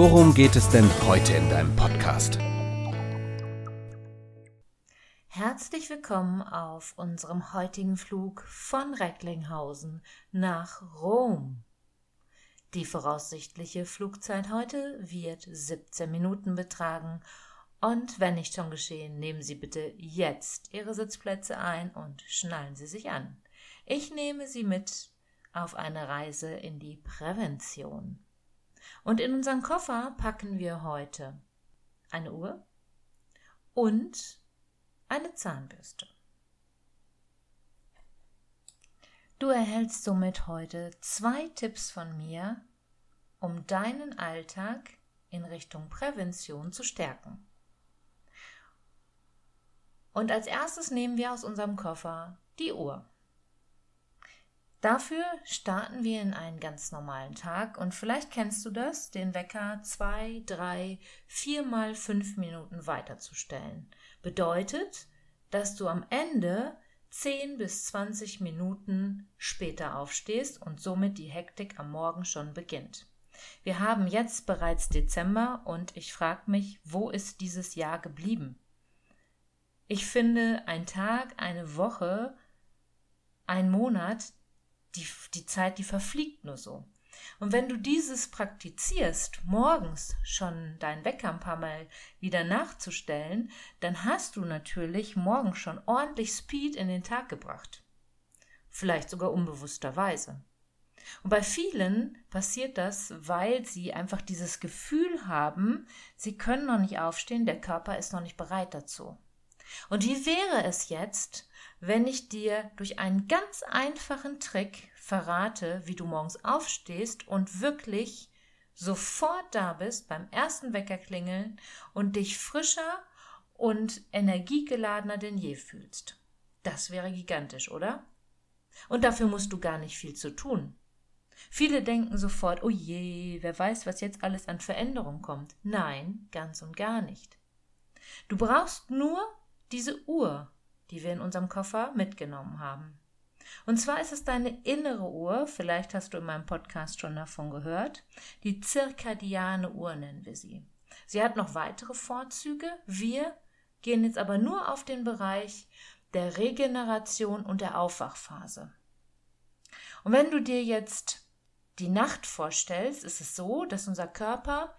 worum geht es denn heute in deinem Podcast? Herzlich willkommen auf unserem heutigen Flug von Recklinghausen nach Rom. Die voraussichtliche Flugzeit heute wird 17 Minuten betragen und wenn nicht schon geschehen, nehmen Sie bitte jetzt Ihre Sitzplätze ein und schnallen Sie sich an. Ich nehme Sie mit auf eine Reise in die Prävention. Und in unseren Koffer packen wir heute eine Uhr und eine Zahnbürste. Du erhältst somit heute zwei Tipps von mir, um deinen Alltag in Richtung Prävention zu stärken. Und als erstes nehmen wir aus unserem Koffer die Uhr. Dafür starten wir in einen ganz normalen Tag und vielleicht kennst du das, den Wecker zwei, drei, viermal fünf Minuten weiterzustellen. Bedeutet, dass du am Ende 10 bis 20 Minuten später aufstehst und somit die Hektik am Morgen schon beginnt. Wir haben jetzt bereits Dezember und ich frage mich, wo ist dieses Jahr geblieben? Ich finde, ein Tag, eine Woche, ein Monat, die, die Zeit, die verfliegt nur so. Und wenn du dieses praktizierst, morgens schon deinen Wecker ein paar Mal wieder nachzustellen, dann hast du natürlich morgens schon ordentlich Speed in den Tag gebracht. Vielleicht sogar unbewussterweise. Und bei vielen passiert das, weil sie einfach dieses Gefühl haben, sie können noch nicht aufstehen, der Körper ist noch nicht bereit dazu. Und wie wäre es jetzt, wenn ich dir durch einen ganz einfachen Trick verrate, wie du morgens aufstehst und wirklich sofort da bist beim ersten Weckerklingeln und dich frischer und energiegeladener denn je fühlst. Das wäre gigantisch, oder? Und dafür musst du gar nicht viel zu tun. Viele denken sofort, oh je, wer weiß, was jetzt alles an Veränderung kommt. Nein, ganz und gar nicht. Du brauchst nur diese Uhr, die wir in unserem Koffer mitgenommen haben. Und zwar ist es deine innere Uhr, vielleicht hast du in meinem Podcast schon davon gehört, die zirkadiane Uhr nennen wir sie. Sie hat noch weitere Vorzüge. Wir gehen jetzt aber nur auf den Bereich der Regeneration und der Aufwachphase. Und wenn du dir jetzt die Nacht vorstellst, ist es so, dass unser Körper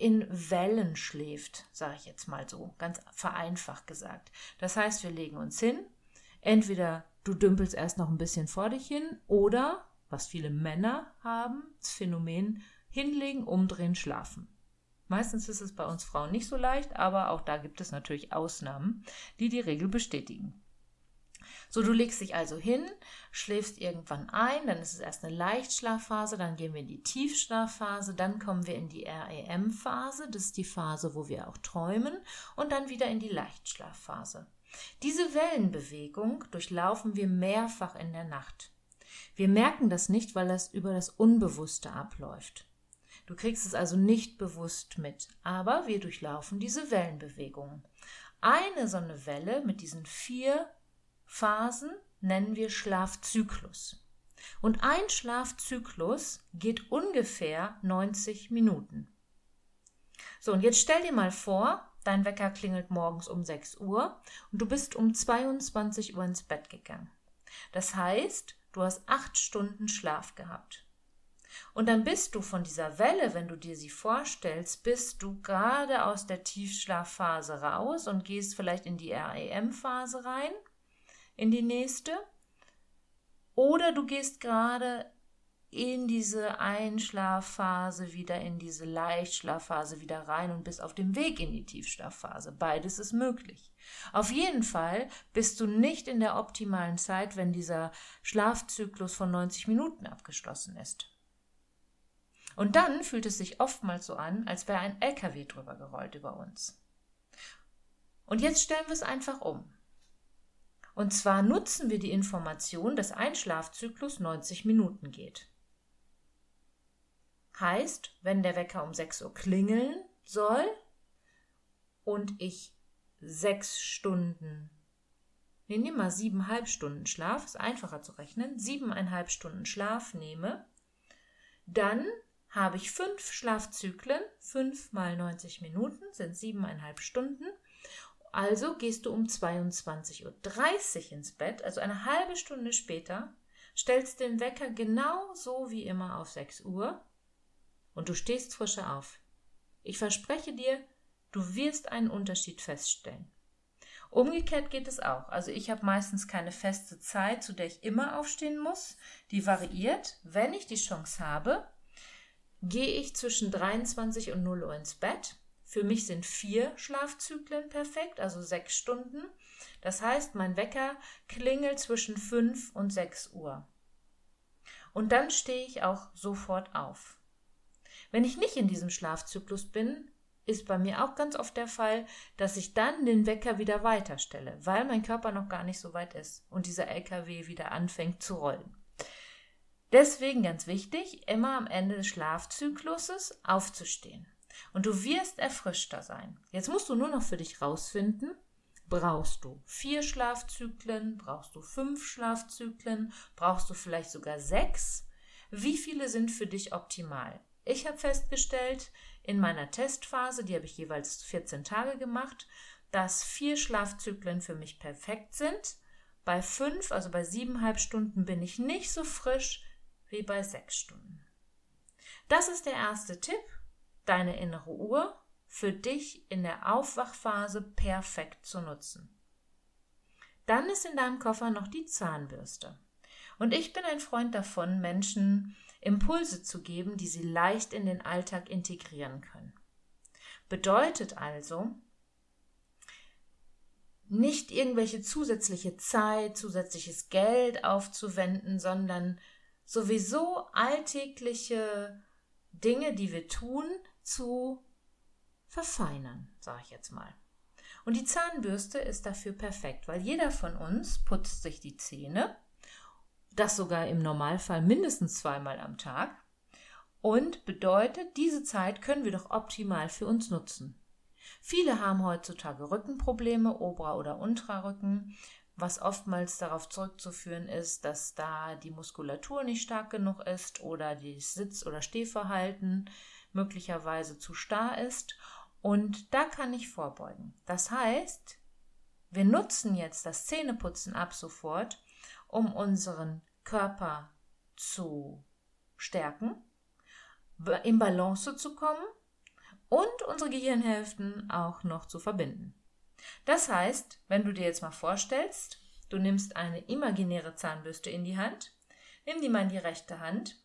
in Wellen schläft, sage ich jetzt mal so, ganz vereinfacht gesagt. Das heißt, wir legen uns hin, entweder du dümpelst erst noch ein bisschen vor dich hin oder, was viele Männer haben, das Phänomen hinlegen, umdrehen, schlafen. Meistens ist es bei uns Frauen nicht so leicht, aber auch da gibt es natürlich Ausnahmen, die die Regel bestätigen. So, du legst dich also hin, schläfst irgendwann ein, dann ist es erst eine Leichtschlafphase, dann gehen wir in die Tiefschlafphase, dann kommen wir in die REM-Phase, das ist die Phase, wo wir auch träumen, und dann wieder in die Leichtschlafphase. Diese Wellenbewegung durchlaufen wir mehrfach in der Nacht. Wir merken das nicht, weil das über das Unbewusste abläuft. Du kriegst es also nicht bewusst mit, aber wir durchlaufen diese Wellenbewegung. Eine so eine Welle mit diesen vier Phasen nennen wir Schlafzyklus. Und ein Schlafzyklus geht ungefähr 90 Minuten. So, und jetzt stell dir mal vor, dein Wecker klingelt morgens um 6 Uhr und du bist um 22 Uhr ins Bett gegangen. Das heißt, du hast acht Stunden Schlaf gehabt. Und dann bist du von dieser Welle, wenn du dir sie vorstellst, bist du gerade aus der Tiefschlafphase raus und gehst vielleicht in die REM-Phase rein in die nächste. Oder du gehst gerade in diese Einschlafphase wieder, in diese Leichtschlafphase wieder rein und bist auf dem Weg in die Tiefschlafphase. Beides ist möglich. Auf jeden Fall bist du nicht in der optimalen Zeit, wenn dieser Schlafzyklus von 90 Minuten abgeschlossen ist. Und dann fühlt es sich oftmals so an, als wäre ein LKW drüber gerollt über uns. Und jetzt stellen wir es einfach um. Und zwar nutzen wir die Information, dass ein Schlafzyklus 90 Minuten geht. Heißt, wenn der Wecker um 6 Uhr klingeln soll und ich sechs Stunden, nee, nimm mal siebeneinhalb Stunden Schlaf, ist einfacher zu rechnen, siebeneinhalb Stunden Schlaf nehme, dann habe ich fünf Schlafzyklen, fünf mal 90 Minuten sind siebeneinhalb Stunden. Also gehst du um 22.30 Uhr ins Bett, also eine halbe Stunde später, stellst den Wecker genau so wie immer auf 6 Uhr und du stehst frischer auf. Ich verspreche dir, du wirst einen Unterschied feststellen. Umgekehrt geht es auch. Also ich habe meistens keine feste Zeit, zu der ich immer aufstehen muss. Die variiert. Wenn ich die Chance habe, gehe ich zwischen 23 und 0 Uhr ins Bett. Für mich sind vier Schlafzyklen perfekt, also sechs Stunden. Das heißt, mein Wecker klingelt zwischen 5 und 6 Uhr. Und dann stehe ich auch sofort auf. Wenn ich nicht in diesem Schlafzyklus bin, ist bei mir auch ganz oft der Fall, dass ich dann den Wecker wieder weiterstelle, weil mein Körper noch gar nicht so weit ist und dieser LKW wieder anfängt zu rollen. Deswegen ganz wichtig, immer am Ende des Schlafzykluses aufzustehen. Und du wirst erfrischter sein. Jetzt musst du nur noch für dich rausfinden, brauchst du vier Schlafzyklen, brauchst du fünf Schlafzyklen, brauchst du vielleicht sogar sechs? Wie viele sind für dich optimal? Ich habe festgestellt, in meiner Testphase, die habe ich jeweils 14 Tage gemacht, dass vier Schlafzyklen für mich perfekt sind. Bei fünf, also bei siebeneinhalb Stunden, bin ich nicht so frisch wie bei sechs Stunden. Das ist der erste Tipp, deine innere Uhr für dich in der Aufwachphase perfekt zu nutzen. Dann ist in deinem Koffer noch die Zahnbürste. Und ich bin ein Freund davon, Menschen Impulse zu geben, die sie leicht in den Alltag integrieren können. Bedeutet also, nicht irgendwelche zusätzliche Zeit, zusätzliches Geld aufzuwenden, sondern sowieso alltägliche Dinge, die wir tun, zu verfeinern, sage ich jetzt mal. Und die Zahnbürste ist dafür perfekt, weil jeder von uns putzt sich die Zähne das sogar im Normalfall mindestens zweimal am Tag. Und bedeutet, diese Zeit können wir doch optimal für uns nutzen. Viele haben heutzutage Rückenprobleme, Ober- oder Unterrücken, was oftmals darauf zurückzuführen ist, dass da die Muskulatur nicht stark genug ist oder das Sitz- oder Stehverhalten möglicherweise zu starr ist. Und da kann ich vorbeugen. Das heißt, wir nutzen jetzt das Zähneputzen ab sofort, um unseren Körper zu stärken, in Balance zu kommen und unsere Gehirnhälften auch noch zu verbinden. Das heißt, wenn du dir jetzt mal vorstellst, du nimmst eine imaginäre Zahnbürste in die Hand, nimm die mal in die rechte Hand.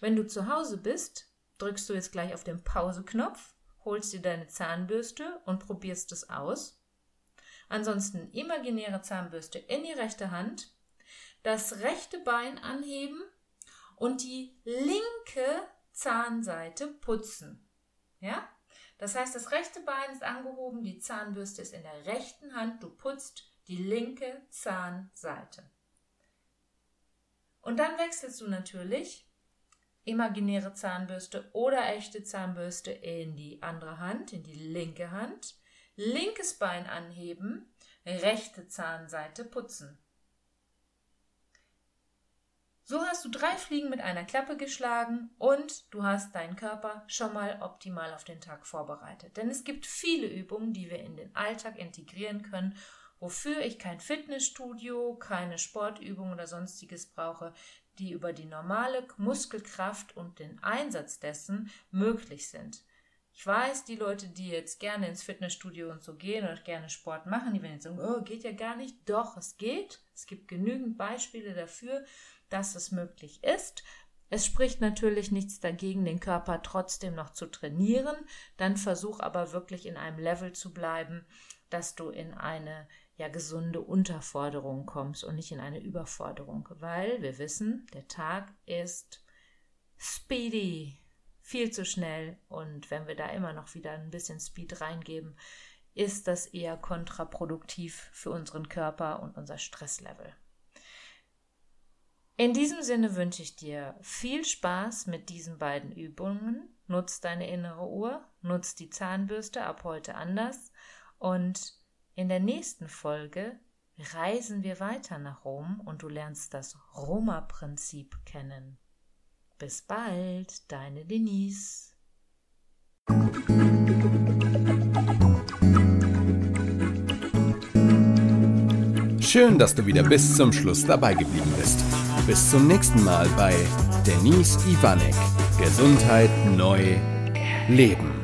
Wenn du zu Hause bist, drückst du jetzt gleich auf den Pause-Knopf, holst dir deine Zahnbürste und probierst es aus. Ansonsten imaginäre Zahnbürste in die rechte Hand, das rechte Bein anheben und die linke Zahnseite putzen. Ja? Das heißt, das rechte Bein ist angehoben, die Zahnbürste ist in der rechten Hand, du putzt die linke Zahnseite. Und dann wechselst du natürlich imaginäre Zahnbürste oder echte Zahnbürste in die andere Hand, in die linke Hand, linkes Bein anheben, rechte Zahnseite putzen. So hast du drei Fliegen mit einer Klappe geschlagen und du hast deinen Körper schon mal optimal auf den Tag vorbereitet. Denn es gibt viele Übungen, die wir in den Alltag integrieren können, wofür ich kein Fitnessstudio, keine Sportübung oder sonstiges brauche, die über die normale Muskelkraft und den Einsatz dessen möglich sind. Ich weiß, die Leute, die jetzt gerne ins Fitnessstudio und so gehen oder gerne Sport machen, die werden jetzt sagen, oh, geht ja gar nicht. Doch, es geht. Es gibt genügend Beispiele dafür, dass es möglich ist. Es spricht natürlich nichts dagegen, den Körper trotzdem noch zu trainieren. Dann versuch aber wirklich in einem Level zu bleiben, dass du in eine ja gesunde Unterforderung kommst und nicht in eine Überforderung, weil wir wissen, der Tag ist speedy viel zu schnell und wenn wir da immer noch wieder ein bisschen Speed reingeben, ist das eher kontraproduktiv für unseren Körper und unser Stresslevel. In diesem Sinne wünsche ich dir viel Spaß mit diesen beiden Übungen. Nutz deine innere Uhr, nutz die Zahnbürste ab heute anders und in der nächsten Folge reisen wir weiter nach Rom und du lernst das Roma-Prinzip kennen. Bis bald, deine Denise. Schön, dass du wieder bis zum Schluss dabei geblieben bist. Bis zum nächsten Mal bei Denise Ivanek. Gesundheit neu leben.